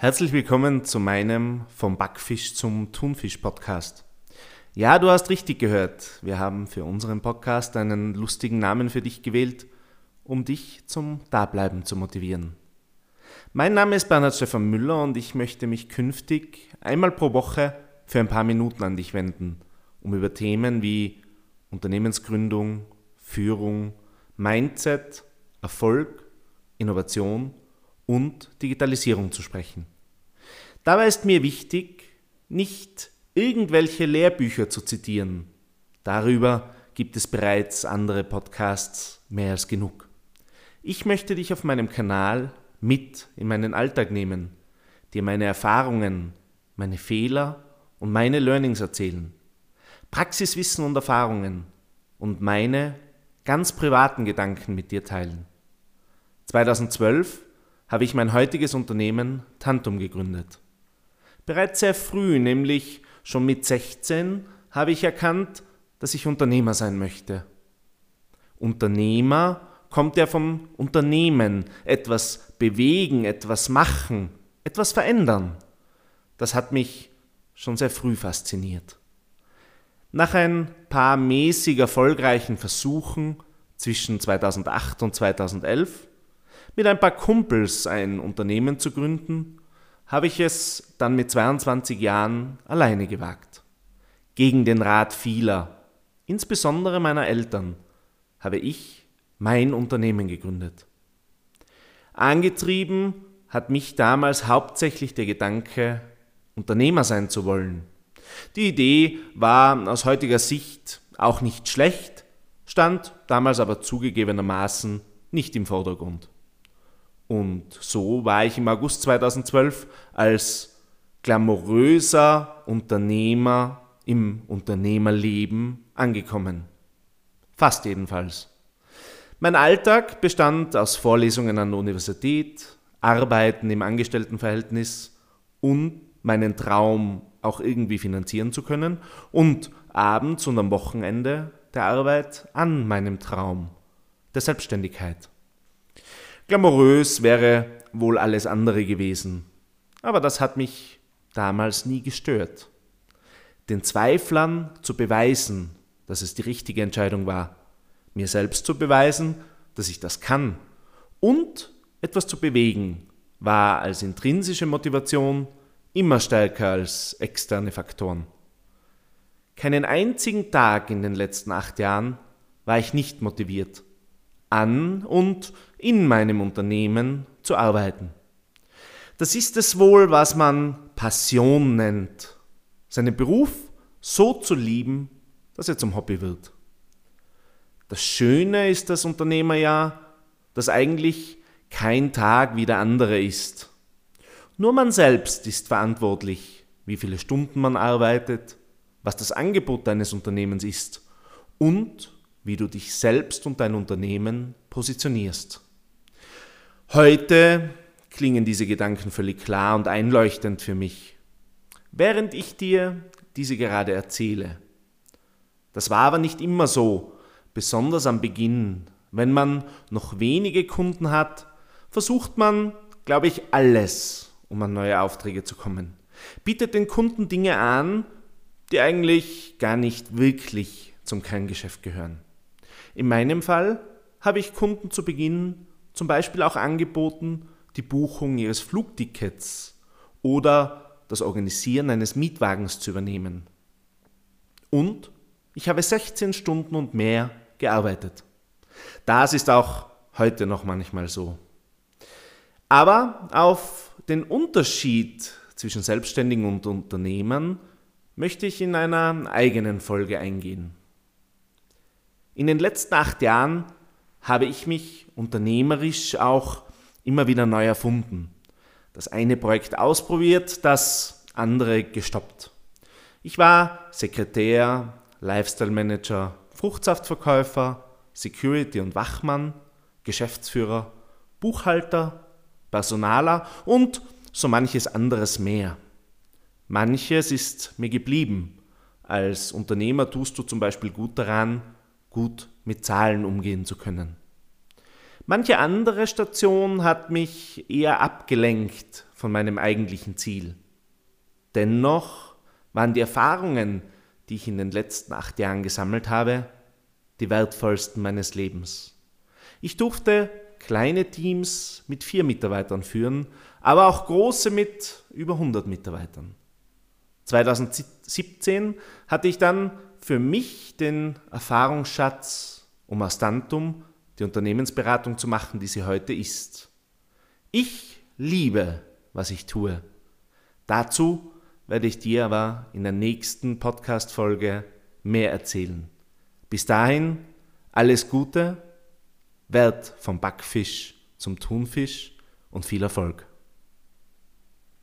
Herzlich willkommen zu meinem Vom Backfisch zum Thunfisch Podcast. Ja, du hast richtig gehört. Wir haben für unseren Podcast einen lustigen Namen für dich gewählt, um dich zum Dableiben zu motivieren. Mein Name ist Bernhard Stefan Müller und ich möchte mich künftig einmal pro Woche für ein paar Minuten an dich wenden, um über Themen wie Unternehmensgründung, Führung, Mindset, Erfolg, Innovation und Digitalisierung zu sprechen. Dabei ist mir wichtig, nicht irgendwelche Lehrbücher zu zitieren. Darüber gibt es bereits andere Podcasts mehr als genug. Ich möchte dich auf meinem Kanal mit in meinen Alltag nehmen, dir meine Erfahrungen, meine Fehler und meine Learnings erzählen, Praxiswissen und Erfahrungen und meine ganz privaten Gedanken mit dir teilen. 2012 habe ich mein heutiges Unternehmen Tantum gegründet. Bereits sehr früh, nämlich schon mit 16, habe ich erkannt, dass ich Unternehmer sein möchte. Unternehmer kommt ja vom Unternehmen, etwas bewegen, etwas machen, etwas verändern. Das hat mich schon sehr früh fasziniert. Nach ein paar mäßig erfolgreichen Versuchen zwischen 2008 und 2011 mit ein paar Kumpels ein Unternehmen zu gründen, habe ich es dann mit 22 Jahren alleine gewagt. Gegen den Rat vieler, insbesondere meiner Eltern, habe ich mein Unternehmen gegründet. Angetrieben hat mich damals hauptsächlich der Gedanke, Unternehmer sein zu wollen. Die Idee war aus heutiger Sicht auch nicht schlecht, stand damals aber zugegebenermaßen nicht im Vordergrund. Und so war ich im August 2012 als glamouröser Unternehmer im Unternehmerleben angekommen. Fast jedenfalls. Mein Alltag bestand aus Vorlesungen an der Universität, Arbeiten im Angestelltenverhältnis und meinen Traum auch irgendwie finanzieren zu können und abends und am Wochenende der Arbeit an meinem Traum der Selbstständigkeit. Glamourös wäre wohl alles andere gewesen, aber das hat mich damals nie gestört. Den Zweiflern zu beweisen, dass es die richtige Entscheidung war, mir selbst zu beweisen, dass ich das kann und etwas zu bewegen, war als intrinsische Motivation immer stärker als externe Faktoren. Keinen einzigen Tag in den letzten acht Jahren war ich nicht motiviert, an und in meinem Unternehmen zu arbeiten. Das ist es wohl, was man Passion nennt. Seinen Beruf so zu lieben, dass er zum Hobby wird. Das Schöne ist das Unternehmerjahr, dass eigentlich kein Tag wie der andere ist. Nur man selbst ist verantwortlich, wie viele Stunden man arbeitet, was das Angebot deines Unternehmens ist und wie du dich selbst und dein Unternehmen positionierst. Heute klingen diese Gedanken völlig klar und einleuchtend für mich, während ich dir diese gerade erzähle. Das war aber nicht immer so, besonders am Beginn. Wenn man noch wenige Kunden hat, versucht man, glaube ich, alles, um an neue Aufträge zu kommen. Bietet den Kunden Dinge an, die eigentlich gar nicht wirklich zum Kerngeschäft gehören. In meinem Fall habe ich Kunden zu Beginn zum Beispiel auch angeboten, die Buchung ihres Flugtickets oder das Organisieren eines Mietwagens zu übernehmen. Und ich habe 16 Stunden und mehr gearbeitet. Das ist auch heute noch manchmal so. Aber auf den Unterschied zwischen Selbstständigen und Unternehmern möchte ich in einer eigenen Folge eingehen. In den letzten acht Jahren habe ich mich unternehmerisch auch immer wieder neu erfunden. Das eine Projekt ausprobiert, das andere gestoppt. Ich war Sekretär, Lifestyle Manager, Fruchtsaftverkäufer, Security und Wachmann, Geschäftsführer, Buchhalter, Personaler und so manches anderes mehr. Manches ist mir geblieben. Als Unternehmer tust du zum Beispiel gut daran, gut mit Zahlen umgehen zu können. Manche andere Station hat mich eher abgelenkt von meinem eigentlichen Ziel. Dennoch waren die Erfahrungen, die ich in den letzten acht Jahren gesammelt habe, die wertvollsten meines Lebens. Ich durfte kleine Teams mit vier Mitarbeitern führen, aber auch große mit über 100 Mitarbeitern. 2017 hatte ich dann für mich den Erfahrungsschatz, um Astantum die Unternehmensberatung zu machen, die sie heute ist. Ich liebe, was ich tue. Dazu werde ich dir aber in der nächsten Podcast-Folge mehr erzählen. Bis dahin, alles Gute, werd vom Backfisch zum Thunfisch und viel Erfolg.